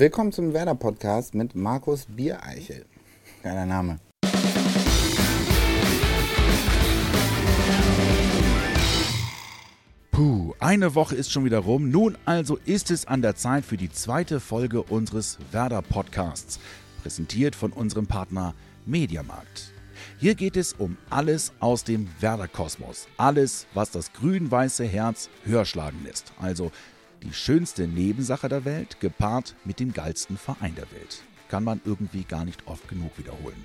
Willkommen zum Werder Podcast mit Markus Biereichel. Geiler Name. Puh, eine Woche ist schon wieder rum. Nun also ist es an der Zeit für die zweite Folge unseres Werder Podcasts, präsentiert von unserem Partner Mediamarkt. Hier geht es um alles aus dem Werder-Kosmos. Alles, was das grün-weiße Herz höher schlagen lässt. Also die schönste Nebensache der Welt, gepaart mit dem geilsten Verein der Welt. Kann man irgendwie gar nicht oft genug wiederholen.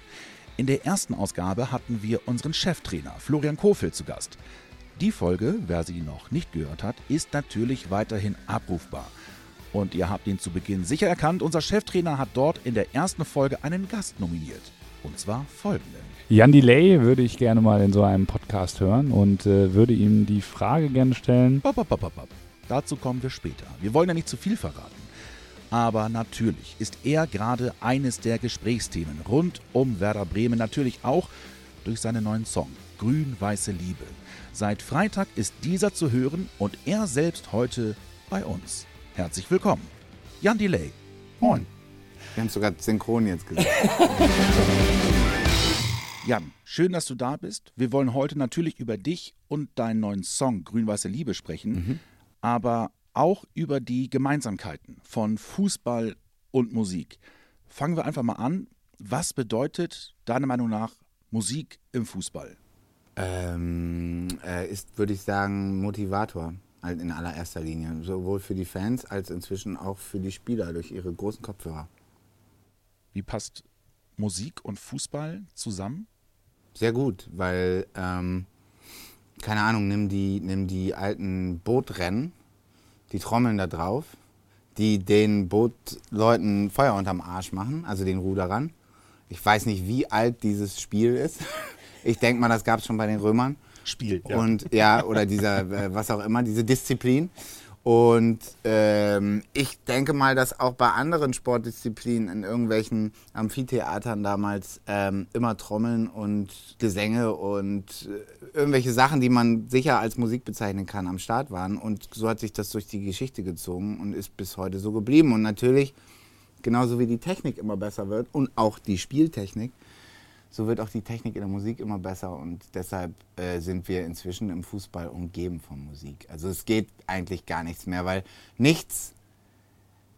In der ersten Ausgabe hatten wir unseren Cheftrainer Florian Kofeld zu Gast. Die Folge, wer sie noch nicht gehört hat, ist natürlich weiterhin abrufbar. Und ihr habt ihn zu Beginn sicher erkannt, unser Cheftrainer hat dort in der ersten Folge einen Gast nominiert. Und zwar folgenden. Jan Delay würde ich gerne mal in so einem Podcast hören und äh, würde ihm die Frage gerne stellen. Bop, bop, bop, bop. Dazu kommen wir später. Wir wollen ja nicht zu viel verraten. Aber natürlich ist er gerade eines der Gesprächsthemen rund um Werder Bremen, natürlich auch durch seinen neuen Song Grün-Weiße Liebe. Seit Freitag ist dieser zu hören und er selbst heute bei uns. Herzlich willkommen, Jan Delay. Moin. Wir haben sogar synchron jetzt gesagt. Jan, schön, dass du da bist. Wir wollen heute natürlich über dich und deinen neuen Song Grün-Weiße Liebe sprechen, mhm. Aber auch über die Gemeinsamkeiten von Fußball und Musik. Fangen wir einfach mal an. Was bedeutet deiner Meinung nach Musik im Fußball? Ähm, äh, ist, würde ich sagen, Motivator halt in allererster Linie. Sowohl für die Fans als inzwischen auch für die Spieler durch ihre großen Kopfhörer. Wie passt Musik und Fußball zusammen? Sehr gut, weil, ähm, keine Ahnung, nimm die, nimm die alten Bootrennen, die trommeln da drauf, die den Bootleuten Feuer unterm Arsch machen, also den Ruderern. Ich weiß nicht, wie alt dieses Spiel ist. Ich denke mal, das gab es schon bei den Römern. Spiel, ja. Und ja, oder dieser, äh, was auch immer, diese Disziplin. Und ähm, ich denke mal, dass auch bei anderen Sportdisziplinen in irgendwelchen Amphitheatern damals ähm, immer Trommeln und Gesänge und äh, irgendwelche Sachen, die man sicher als Musik bezeichnen kann, am Start waren. Und so hat sich das durch die Geschichte gezogen und ist bis heute so geblieben. Und natürlich, genauso wie die Technik immer besser wird und auch die Spieltechnik, so wird auch die Technik in der Musik immer besser und deshalb äh, sind wir inzwischen im Fußball umgeben von Musik. Also es geht eigentlich gar nichts mehr, weil nichts,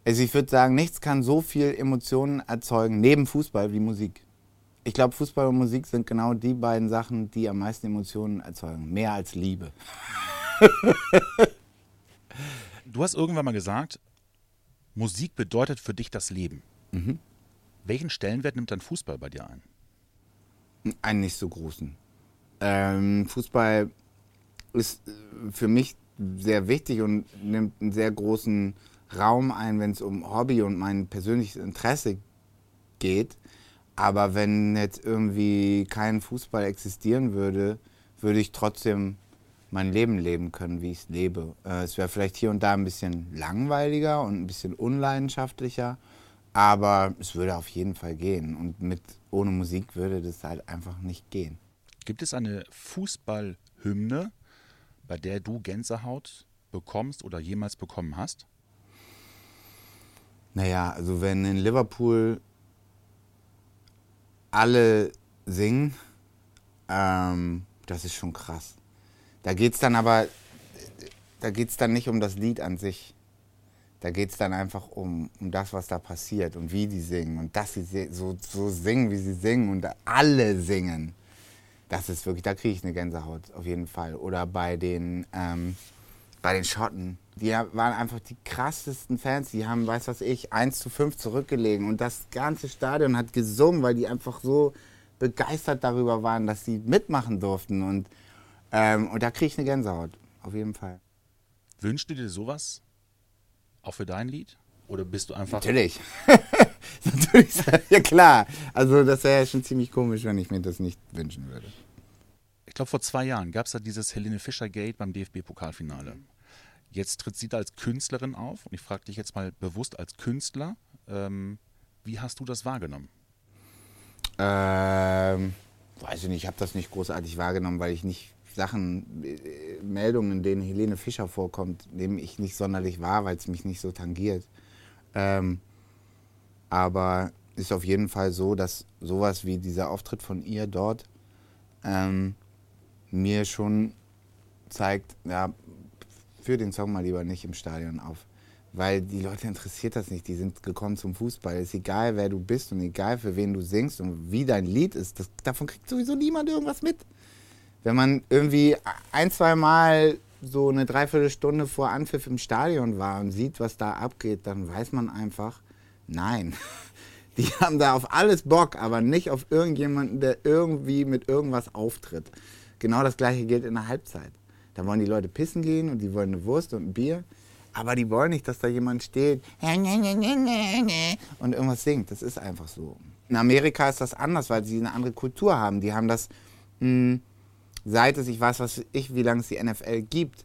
also ich würde sagen, nichts kann so viel Emotionen erzeugen neben Fußball wie Musik. Ich glaube, Fußball und Musik sind genau die beiden Sachen, die am meisten Emotionen erzeugen. Mehr als Liebe. du hast irgendwann mal gesagt, Musik bedeutet für dich das Leben. Mhm. Welchen Stellenwert nimmt dann Fußball bei dir ein? Einen nicht so großen. Ähm, Fußball ist für mich sehr wichtig und nimmt einen sehr großen Raum ein, wenn es um Hobby und mein persönliches Interesse geht. Aber wenn jetzt irgendwie kein Fußball existieren würde, würde ich trotzdem mein Leben leben können, wie ich es lebe. Äh, es wäre vielleicht hier und da ein bisschen langweiliger und ein bisschen unleidenschaftlicher, aber es würde auf jeden Fall gehen. Und mit ohne Musik würde das halt einfach nicht gehen. Gibt es eine Fußballhymne, bei der du Gänsehaut bekommst oder jemals bekommen hast? Naja, also wenn in Liverpool alle singen, ähm, das ist schon krass. Da geht es dann aber, da geht es dann nicht um das Lied an sich. Da geht es dann einfach um, um das, was da passiert und wie die singen und dass sie so, so singen, wie sie singen und alle singen. Das ist wirklich, da kriege ich eine Gänsehaut auf jeden Fall. Oder bei den, ähm, bei den Schotten. Die waren einfach die krassesten Fans. Die haben, weiß was ich, 1 zu 5 zurückgelegen. Und das ganze Stadion hat gesungen, weil die einfach so begeistert darüber waren, dass sie mitmachen durften. Und, ähm, und da kriege ich eine Gänsehaut, auf jeden Fall. Wünschst du dir sowas auch für dein Lied? Oder bist du einfach. Natürlich. Natürlich. Ja, klar. Also, das wäre ja schon ziemlich komisch, wenn ich mir das nicht wünschen würde. Ich glaube, vor zwei Jahren gab es da dieses Helene Fischer Gate beim DFB-Pokalfinale. Jetzt tritt sie da als Künstlerin auf. Und ich frage dich jetzt mal bewusst als Künstler, ähm, wie hast du das wahrgenommen? Ähm, weiß ich nicht, ich habe das nicht großartig wahrgenommen, weil ich nicht Sachen, äh, Meldungen, in denen Helene Fischer vorkommt, nehme ich nicht sonderlich wahr, weil es mich nicht so tangiert. Ähm, Aber ist auf jeden Fall so, dass sowas wie dieser Auftritt von ihr dort ähm, mir schon zeigt, ja, für den Song mal lieber nicht im Stadion auf. Weil die Leute interessiert das nicht. Die sind gekommen zum Fußball. Es ist egal, wer du bist und egal, für wen du singst und wie dein Lied ist. Das, davon kriegt sowieso niemand irgendwas mit. Wenn man irgendwie ein, zwei Mal so eine Dreiviertelstunde vor Anpfiff im Stadion war und sieht, was da abgeht, dann weiß man einfach, nein. Die haben da auf alles Bock, aber nicht auf irgendjemanden, der irgendwie mit irgendwas auftritt. Genau das gleiche gilt in der Halbzeit. Da wollen die Leute pissen gehen und die wollen eine Wurst und ein Bier. Aber die wollen nicht, dass da jemand steht und irgendwas singt. Das ist einfach so. In Amerika ist das anders, weil sie eine andere Kultur haben. Die haben das, mh, hm, seit es, ich weiß was ich, wie lange es die NFL gibt,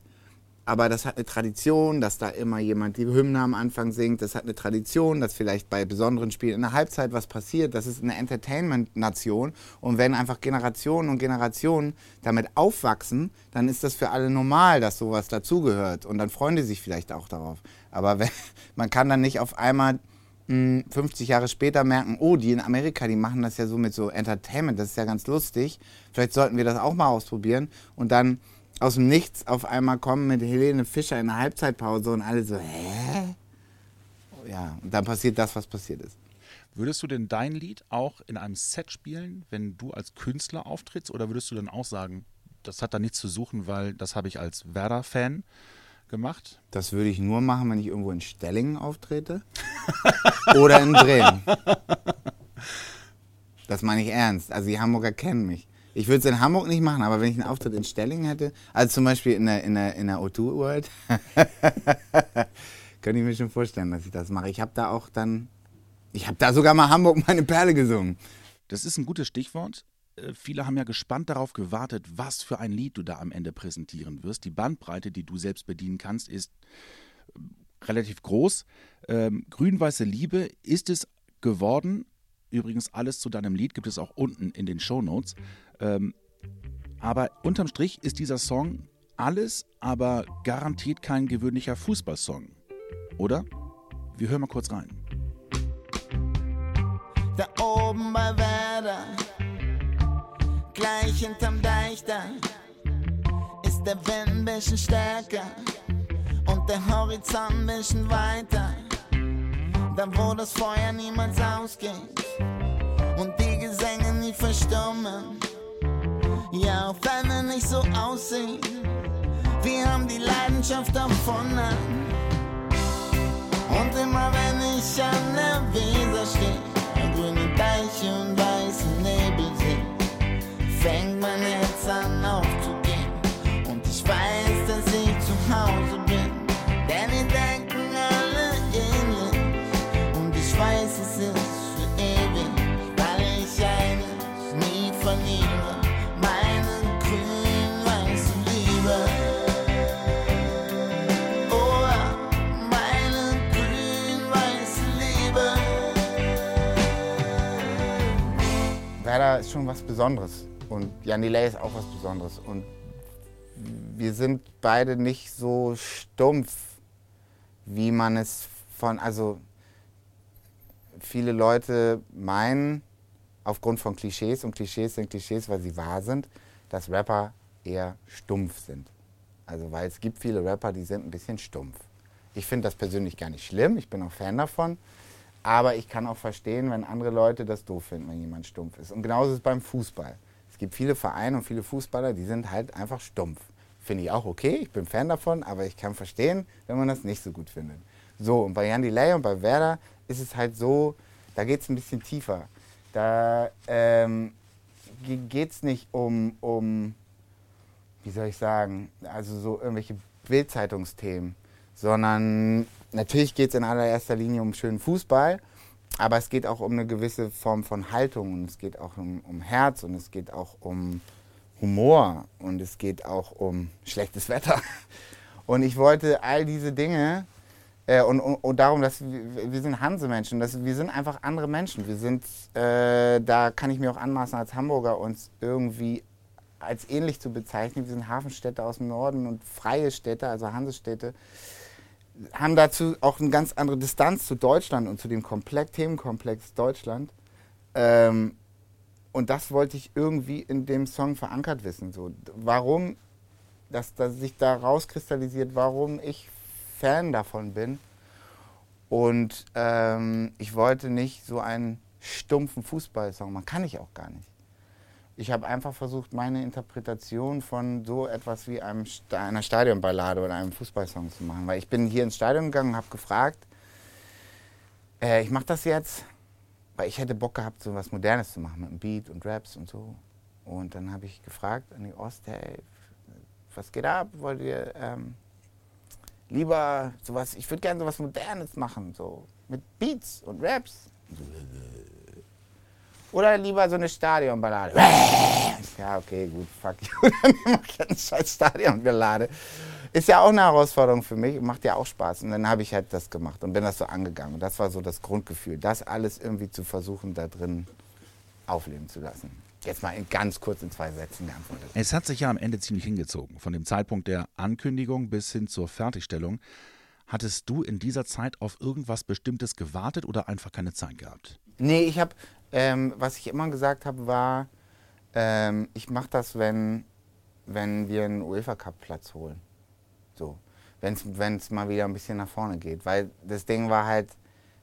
aber das hat eine Tradition, dass da immer jemand die Hymne am Anfang singt. Das hat eine Tradition, dass vielleicht bei besonderen Spielen in der Halbzeit was passiert. Das ist eine Entertainment-Nation. Und wenn einfach Generationen und Generationen damit aufwachsen, dann ist das für alle normal, dass sowas dazugehört. Und dann freuen die sich vielleicht auch darauf. Aber wenn, man kann dann nicht auf einmal 50 hm, Jahre später merken, oh, die in Amerika, die machen das ja so mit so Entertainment, das ist ja ganz lustig. Vielleicht sollten wir das auch mal ausprobieren. Und dann aus dem Nichts auf einmal kommen mit Helene Fischer in der Halbzeitpause und alle so, hä? Ja, und dann passiert das, was passiert ist. Würdest du denn dein Lied auch in einem Set spielen, wenn du als Künstler auftrittst? Oder würdest du dann auch sagen, das hat da nichts zu suchen, weil das habe ich als Werder-Fan gemacht? Das würde ich nur machen, wenn ich irgendwo in Stellingen auftrete oder in Bremen. Das meine ich ernst. Also die Hamburger kennen mich. Ich würde es in Hamburg nicht machen, aber wenn ich einen Auftritt in Stellingen hätte, also zum Beispiel in der, in der, in der O2 World, könnte ich mir schon vorstellen, dass ich das mache. Ich habe da auch dann, ich habe da sogar mal Hamburg meine Perle gesungen. Das ist ein gutes Stichwort. Äh, viele haben ja gespannt darauf gewartet, was für ein Lied du da am Ende präsentieren wirst. Die Bandbreite, die du selbst bedienen kannst, ist äh, relativ groß. Ähm, Grün-Weiße Liebe ist es geworden. Übrigens, alles zu deinem Lied gibt es auch unten in den Show Notes. Ähm, aber unterm Strich ist dieser Song alles, aber garantiert kein gewöhnlicher Fußballsong. Oder? Wir hören mal kurz rein. Da oben bei Werder, gleich hinterm Deich da, ist der Wind ein bisschen stärker und der Horizont ein bisschen weiter. Da wo das Feuer niemals ausgeht und die Gesänge nie verstummen. Ja, auch wenn wir nicht so aussehen, wir haben die Leidenschaft erfunden. Und immer wenn ich an der Weser stehe, grüne Deiche und weiße Nebel fängt mein Herz an aufzugehen. Und ich weiß, dass ich zu Hause bin, denn ihr denken alle ähnlich. Und ich weiß, es ist für ewig, weil ich eines nie verliere. Oh, meine grün-weiße Liebe. Werder ist schon was Besonderes und Jan Delay ist auch was Besonderes. Und wir sind beide nicht so stumpf, wie man es von, also viele Leute meinen, aufgrund von Klischees, und Klischees sind Klischees, weil sie wahr sind, dass Rapper eher stumpf sind. Also weil es gibt viele Rapper, die sind ein bisschen stumpf. Ich finde das persönlich gar nicht schlimm, ich bin auch Fan davon. Aber ich kann auch verstehen, wenn andere Leute das doof finden, wenn jemand stumpf ist. Und genauso ist es beim Fußball. Es gibt viele Vereine und viele Fußballer, die sind halt einfach stumpf. Finde ich auch okay, ich bin Fan davon, aber ich kann verstehen, wenn man das nicht so gut findet. So, und bei Jan Delay und bei Werder ist es halt so, da geht es ein bisschen tiefer. Da ähm, geht es nicht um, um, wie soll ich sagen, also so irgendwelche Bildzeitungsthemen, sondern natürlich geht es in allererster Linie um schönen Fußball, aber es geht auch um eine gewisse Form von Haltung und es geht auch um, um Herz und es geht auch um Humor und es geht auch um schlechtes Wetter. Und ich wollte all diese Dinge äh, und, und, und darum, dass wir, wir sind Hansemenschen, dass wir sind einfach andere Menschen. Wir sind, äh, da kann ich mir auch anmaßen als Hamburger uns irgendwie als ähnlich zu bezeichnen. Wir sind Hafenstädte aus dem Norden und freie Städte, also Hansestädte. Haben dazu auch eine ganz andere Distanz zu Deutschland und zu dem Komplex, Themenkomplex Deutschland. Ähm, und das wollte ich irgendwie in dem Song verankert wissen. So, warum, dass, dass sich da rauskristallisiert, warum ich Fan davon bin. Und ähm, ich wollte nicht so einen stumpfen Fußballsong, man kann ich auch gar nicht. Ich habe einfach versucht, meine Interpretation von so etwas wie einem, einer Stadionballade oder einem Fußballsong zu machen. Weil ich bin hier ins Stadion gegangen und habe gefragt, äh, ich mache das jetzt, weil ich hätte Bock gehabt, so was Modernes zu machen mit einem Beat und Raps und so. Und dann habe ich gefragt an die Ost, hey, was geht ab? Wollt ihr ähm, lieber sowas, ich würde gerne sowas Modernes machen, so mit Beats und Raps. Oder lieber so eine Stadionballade. Ja, okay, gut, fuck you. Dann mache ich eine scheiß Stadionballade. Ist ja auch eine Herausforderung für mich, macht ja auch Spaß. Und dann habe ich halt das gemacht und bin das so angegangen. Und das war so das Grundgefühl, das alles irgendwie zu versuchen, da drin aufleben zu lassen. Jetzt mal in ganz kurz in zwei Sätzen geantwortet. Es hat sich ja am Ende ziemlich hingezogen. Von dem Zeitpunkt der Ankündigung bis hin zur Fertigstellung. Hattest du in dieser Zeit auf irgendwas Bestimmtes gewartet oder einfach keine Zeit gehabt? Nee, ich habe, ähm, was ich immer gesagt habe, war, ähm, ich mache das, wenn, wenn wir einen UEFA Cup Platz holen. So, wenn es mal wieder ein bisschen nach vorne geht. Weil das Ding war halt,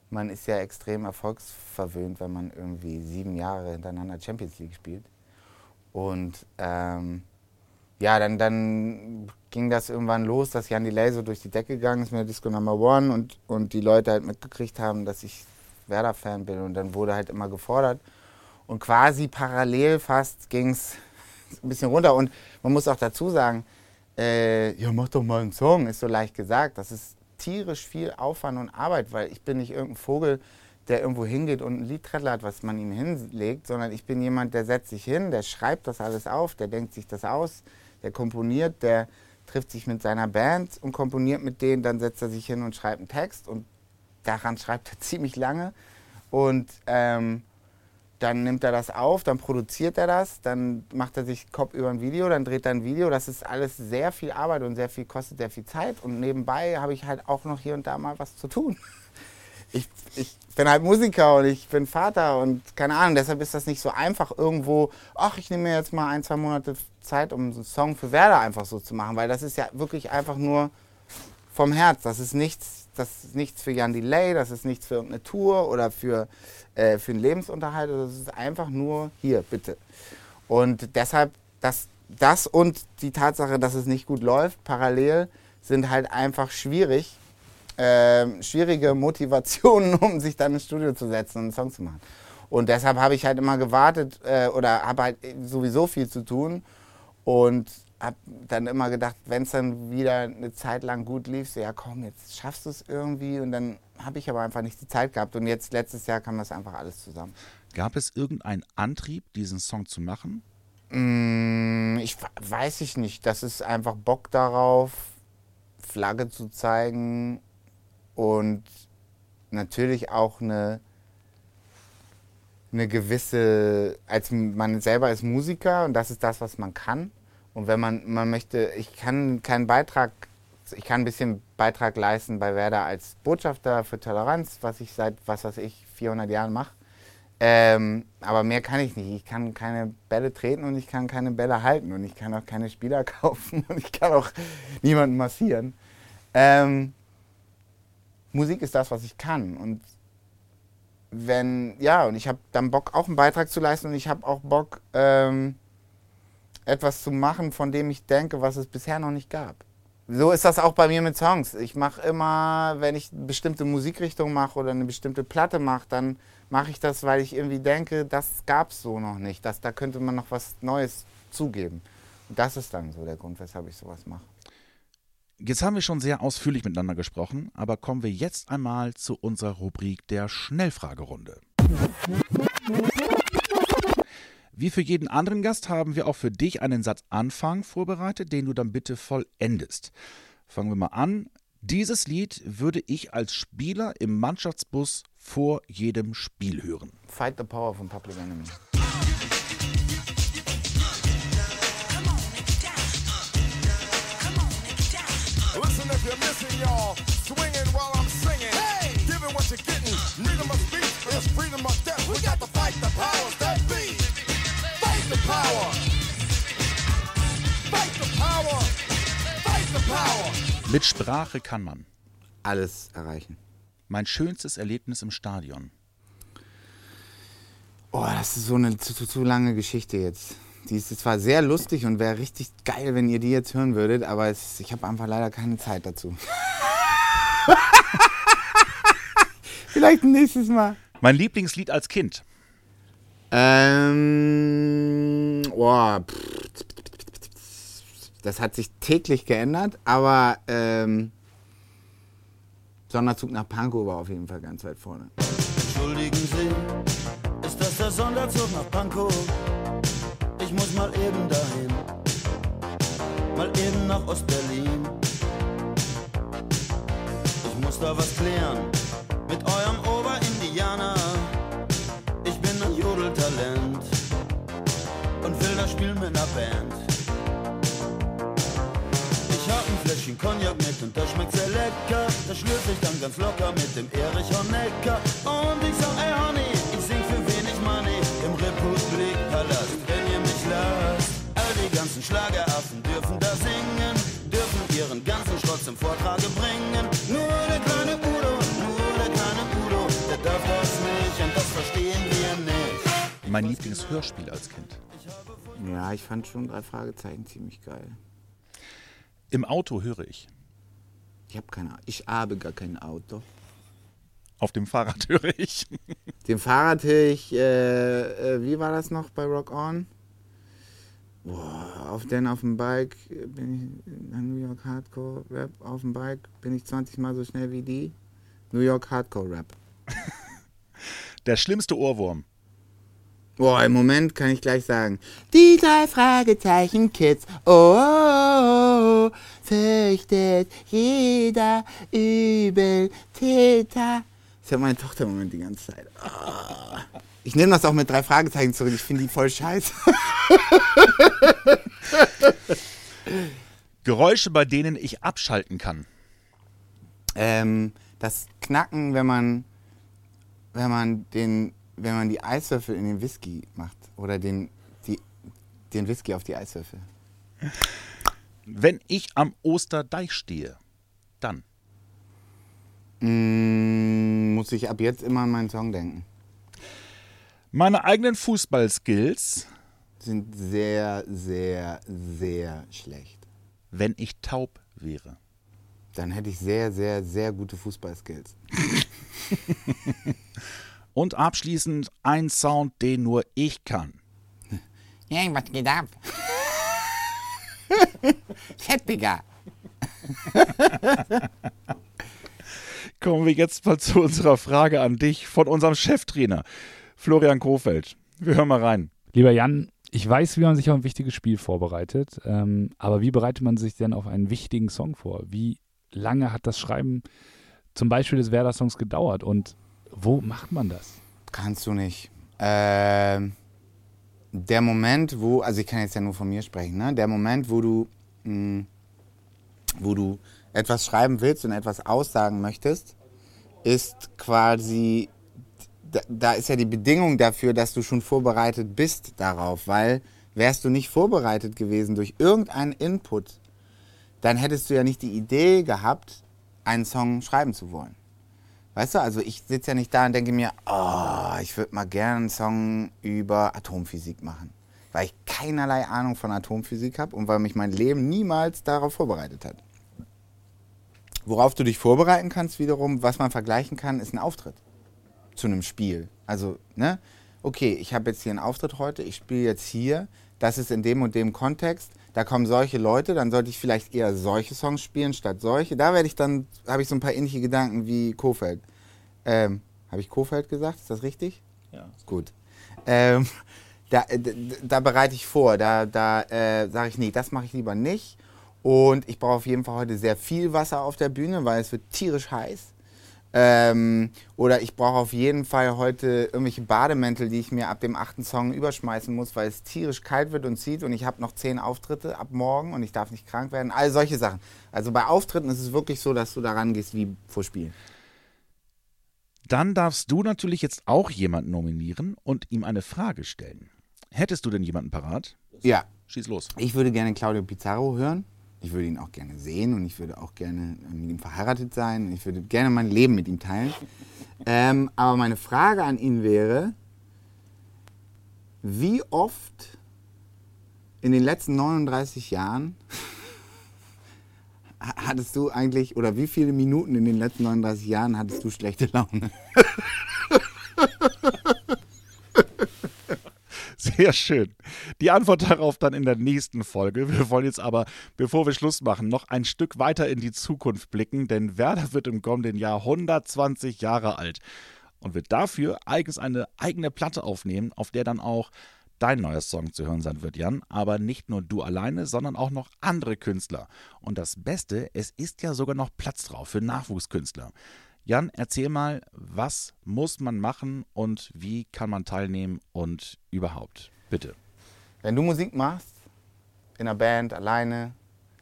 man ist ja extrem erfolgsverwöhnt, wenn man irgendwie sieben Jahre hintereinander Champions League spielt. Und ähm, ja, dann, dann ging das irgendwann los, dass Jan Delay so durch die Decke gegangen ist mit Disco Number One und, und die Leute halt mitgekriegt haben, dass ich Werder-Fan bin. Und dann wurde halt immer gefordert. Und quasi parallel fast ging es ein bisschen runter. Und man muss auch dazu sagen, äh, ja, mach doch mal einen Song, ist so leicht gesagt. Das ist tierisch viel Aufwand und Arbeit, weil ich bin nicht irgendein Vogel, der irgendwo hingeht und ein Lied trällert, was man ihm hinlegt, sondern ich bin jemand, der setzt sich hin, der schreibt das alles auf, der denkt sich das aus, der komponiert, der trifft sich mit seiner Band und komponiert mit denen, dann setzt er sich hin und schreibt einen Text und daran schreibt er ziemlich lange und ähm, dann nimmt er das auf, dann produziert er das, dann macht er sich Kopf über ein Video, dann dreht er ein Video. Das ist alles sehr viel Arbeit und sehr viel kostet sehr viel Zeit. Und nebenbei habe ich halt auch noch hier und da mal was zu tun. Ich, ich bin halt Musiker und ich bin Vater und keine Ahnung, deshalb ist das nicht so einfach irgendwo, ach, ich nehme mir jetzt mal ein, zwei Monate Zeit, um einen Song für Werder einfach so zu machen, weil das ist ja wirklich einfach nur vom Herz. Das ist nichts, das ist nichts für Jan Delay, das ist nichts für irgendeine Tour oder für äh, für den Lebensunterhalt. Das also ist einfach nur hier, bitte. Und deshalb, das, das und die Tatsache, dass es nicht gut läuft, parallel, sind halt einfach schwierig, äh, schwierige Motivationen, um sich dann ins Studio zu setzen und einen Song zu machen. Und deshalb habe ich halt immer gewartet äh, oder habe halt sowieso viel zu tun und habe dann immer gedacht, wenn es dann wieder eine Zeit lang gut lief, so ja komm, jetzt schaffst du es irgendwie und dann habe ich aber einfach nicht die Zeit gehabt und jetzt letztes Jahr kam das einfach alles zusammen. Gab es irgendeinen Antrieb, diesen Song zu machen? Mm, ich weiß ich nicht. Das ist einfach Bock darauf, Flagge zu zeigen und natürlich auch eine eine gewisse, als man selber ist Musiker und das ist das, was man kann. Und wenn man, man möchte, ich kann keinen Beitrag, ich kann ein bisschen Beitrag leisten bei Werder als Botschafter für Toleranz, was ich seit, was weiß ich, 400 Jahren mache. Ähm, aber mehr kann ich nicht. Ich kann keine Bälle treten und ich kann keine Bälle halten und ich kann auch keine Spieler kaufen und ich kann auch niemanden massieren. Ähm, Musik ist das, was ich kann. Und wenn, ja, und ich habe dann Bock, auch einen Beitrag zu leisten und ich habe auch Bock, ähm, etwas zu machen, von dem ich denke, was es bisher noch nicht gab. So ist das auch bei mir mit Songs. Ich mache immer, wenn ich eine bestimmte Musikrichtung mache oder eine bestimmte Platte mache, dann mache ich das, weil ich irgendwie denke, das gab es so noch nicht. Das, da könnte man noch was Neues zugeben. Und das ist dann so der Grund, weshalb ich sowas mache. Jetzt haben wir schon sehr ausführlich miteinander gesprochen, aber kommen wir jetzt einmal zu unserer Rubrik der Schnellfragerunde. Wie für jeden anderen Gast haben wir auch für dich einen Satzanfang vorbereitet, den du dann bitte vollendest. Fangen wir mal an. Dieses Lied würde ich als Spieler im Mannschaftsbus vor jedem Spiel hören. Fight the Power von Public Enemy. Listen if you're missing, y'all. Swinging you're getting. Freedom of speech is freedom of death. We got to fight the powers that be. The power. Fight the power. Fight the power. Mit Sprache kann man. Alles erreichen. Mein schönstes Erlebnis im Stadion. Oh, das ist so eine zu, zu, zu lange Geschichte jetzt. Die ist zwar sehr lustig und wäre richtig geil, wenn ihr die jetzt hören würdet, aber es, ich habe einfach leider keine Zeit dazu. Vielleicht nächstes Mal. Mein Lieblingslied als Kind. Ähm, oh, das hat sich täglich geändert, aber ähm, Sonderzug nach Pankow war auf jeden Fall ganz weit vorne. Entschuldigen Sie, ist das der Sonderzug nach Pankow? Ich muss mal eben dahin, mal eben nach Ostberlin. Ich muss da was klären mit eurem spielen mit einer Band. Ich hab ein Fläschchen Cognac mit und das schmeckt sehr lecker. Das schlürfe ich dann ganz locker mit dem Erich Honecker. Und ich sag, ey Honey, ich sing für wenig Money im Republikpalast, wenn ihr mich lasst. All die ganzen Schlageraffen dürfen da singen, dürfen ihren ganzen Schrott zum Vortrage bringen. Nur der kleine Udo, nur der kleine Udo, der darf das nicht und das verstehen wir nicht. Mein Lieblingshörspiel als Kind. Ja, ich fand schon drei Fragezeichen ziemlich geil. Im Auto höre ich. Ich habe keine Ich habe gar kein Auto. Auf dem Fahrrad höre ich. Den Fahrrad höre ich, äh, äh, wie war das noch bei Rock On? Boah, auf den auf dem Bike bin ich New York Hardcore Rap auf dem Bike bin ich 20 mal so schnell wie die. New York Hardcore Rap. Der schlimmste Ohrwurm. Boah, im Moment kann ich gleich sagen. Die drei Fragezeichen Kids. Oh, oh, oh fürchtet jeder Übeltäter. Das hört meine Tochter im Moment die ganze Zeit. Oh. Ich nehme das auch mit drei Fragezeichen zurück. Ich finde die voll scheiße. Geräusche, bei denen ich abschalten kann. ähm, das Knacken, wenn man, wenn man den, wenn man die Eiswürfel in den Whisky macht oder den, die, den Whisky auf die Eiswürfel. Wenn ich am Osterdeich stehe, dann. Mm, muss ich ab jetzt immer an meinen Song denken. Meine eigenen Fußballskills, Sind sehr, sehr, sehr schlecht. wenn ich taub wäre. Dann hätte ich sehr, sehr, sehr gute Fußballskills. Und abschließend ein Sound, den nur ich kann. Ja, was geht ab? Fettbiger. Kommen wir jetzt mal zu unserer Frage an dich von unserem Cheftrainer, Florian Kofeld. Wir hören mal rein. Lieber Jan, ich weiß, wie man sich auf ein wichtiges Spiel vorbereitet, ähm, aber wie bereitet man sich denn auf einen wichtigen Song vor? Wie lange hat das Schreiben zum Beispiel des Werder-Songs gedauert und wo macht man das? Kannst du nicht. Ähm, der Moment, wo, also ich kann jetzt ja nur von mir sprechen, ne? Der Moment, wo du, mh, wo du etwas schreiben willst und etwas aussagen möchtest, ist quasi, da, da ist ja die Bedingung dafür, dass du schon vorbereitet bist darauf, weil wärst du nicht vorbereitet gewesen durch irgendeinen Input, dann hättest du ja nicht die Idee gehabt, einen Song schreiben zu wollen. Weißt du, also ich sitze ja nicht da und denke mir, oh, ich würde mal gerne einen Song über Atomphysik machen. Weil ich keinerlei Ahnung von Atomphysik habe und weil mich mein Leben niemals darauf vorbereitet hat. Worauf du dich vorbereiten kannst wiederum, was man vergleichen kann, ist ein Auftritt zu einem Spiel. Also, ne? Okay, ich habe jetzt hier einen Auftritt heute, ich spiele jetzt hier, das ist in dem und dem Kontext, da kommen solche Leute, dann sollte ich vielleicht eher solche Songs spielen statt solche. Da werde ich dann, habe ich so ein paar ähnliche Gedanken wie Kofeld. Ähm, habe ich Kofeld gesagt? Ist das richtig? Ja. Gut. Ähm, da, äh, d- d- da bereite ich vor, da, da äh, sage ich, nee, das mache ich lieber nicht. Und ich brauche auf jeden Fall heute sehr viel Wasser auf der Bühne, weil es wird tierisch heiß. Ähm, oder ich brauche auf jeden Fall heute irgendwelche Bademäntel, die ich mir ab dem achten Song überschmeißen muss, weil es tierisch kalt wird und zieht und ich habe noch zehn Auftritte ab morgen und ich darf nicht krank werden. All solche Sachen. Also bei Auftritten ist es wirklich so, dass du da rangehst wie vor Spielen. Dann darfst du natürlich jetzt auch jemanden nominieren und ihm eine Frage stellen. Hättest du denn jemanden parat? Ja, Schieß los. ich würde gerne Claudio Pizarro hören. Ich würde ihn auch gerne sehen und ich würde auch gerne mit ihm verheiratet sein. Ich würde gerne mein Leben mit ihm teilen. Ähm, aber meine Frage an ihn wäre, wie oft in den letzten 39 Jahren ha- hattest du eigentlich, oder wie viele Minuten in den letzten 39 Jahren hattest du schlechte Laune? Sehr schön. Die Antwort darauf dann in der nächsten Folge. Wir wollen jetzt aber, bevor wir Schluss machen, noch ein Stück weiter in die Zukunft blicken, denn Werder wird im kommenden Jahr 120 Jahre alt und wird dafür eigens eine eigene Platte aufnehmen, auf der dann auch dein neuer Song zu hören sein wird, Jan. Aber nicht nur du alleine, sondern auch noch andere Künstler. Und das Beste, es ist ja sogar noch Platz drauf für Nachwuchskünstler. Jan, erzähl mal, was muss man machen und wie kann man teilnehmen und überhaupt? Bitte. Wenn du Musik machst, in einer Band, alleine,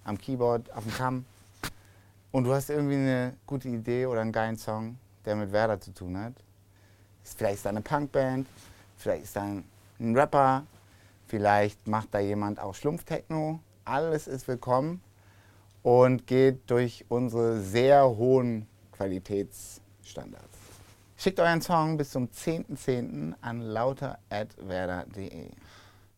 am Keyboard, auf dem Kamm, und du hast irgendwie eine gute Idee oder einen geilen Song, der mit Werder zu tun hat, vielleicht ist da eine Punkband, vielleicht ist da ein Rapper, vielleicht macht da jemand auch Schlumpftechno, alles ist willkommen und geht durch unsere sehr hohen Qualitätsstandards. Schickt euren Song bis zum 10.10. an lauter.werder.de.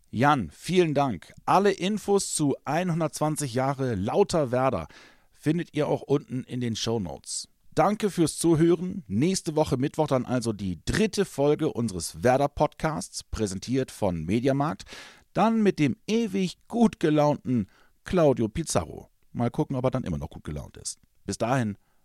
Jan, vielen Dank. Alle Infos zu 120 Jahre Lauter Werder findet ihr auch unten in den Show Notes. Danke fürs Zuhören. Nächste Woche Mittwoch dann also die dritte Folge unseres Werder Podcasts, präsentiert von Mediamarkt. Dann mit dem ewig gut gelaunten Claudio Pizarro. Mal gucken, ob er dann immer noch gut gelaunt ist. Bis dahin,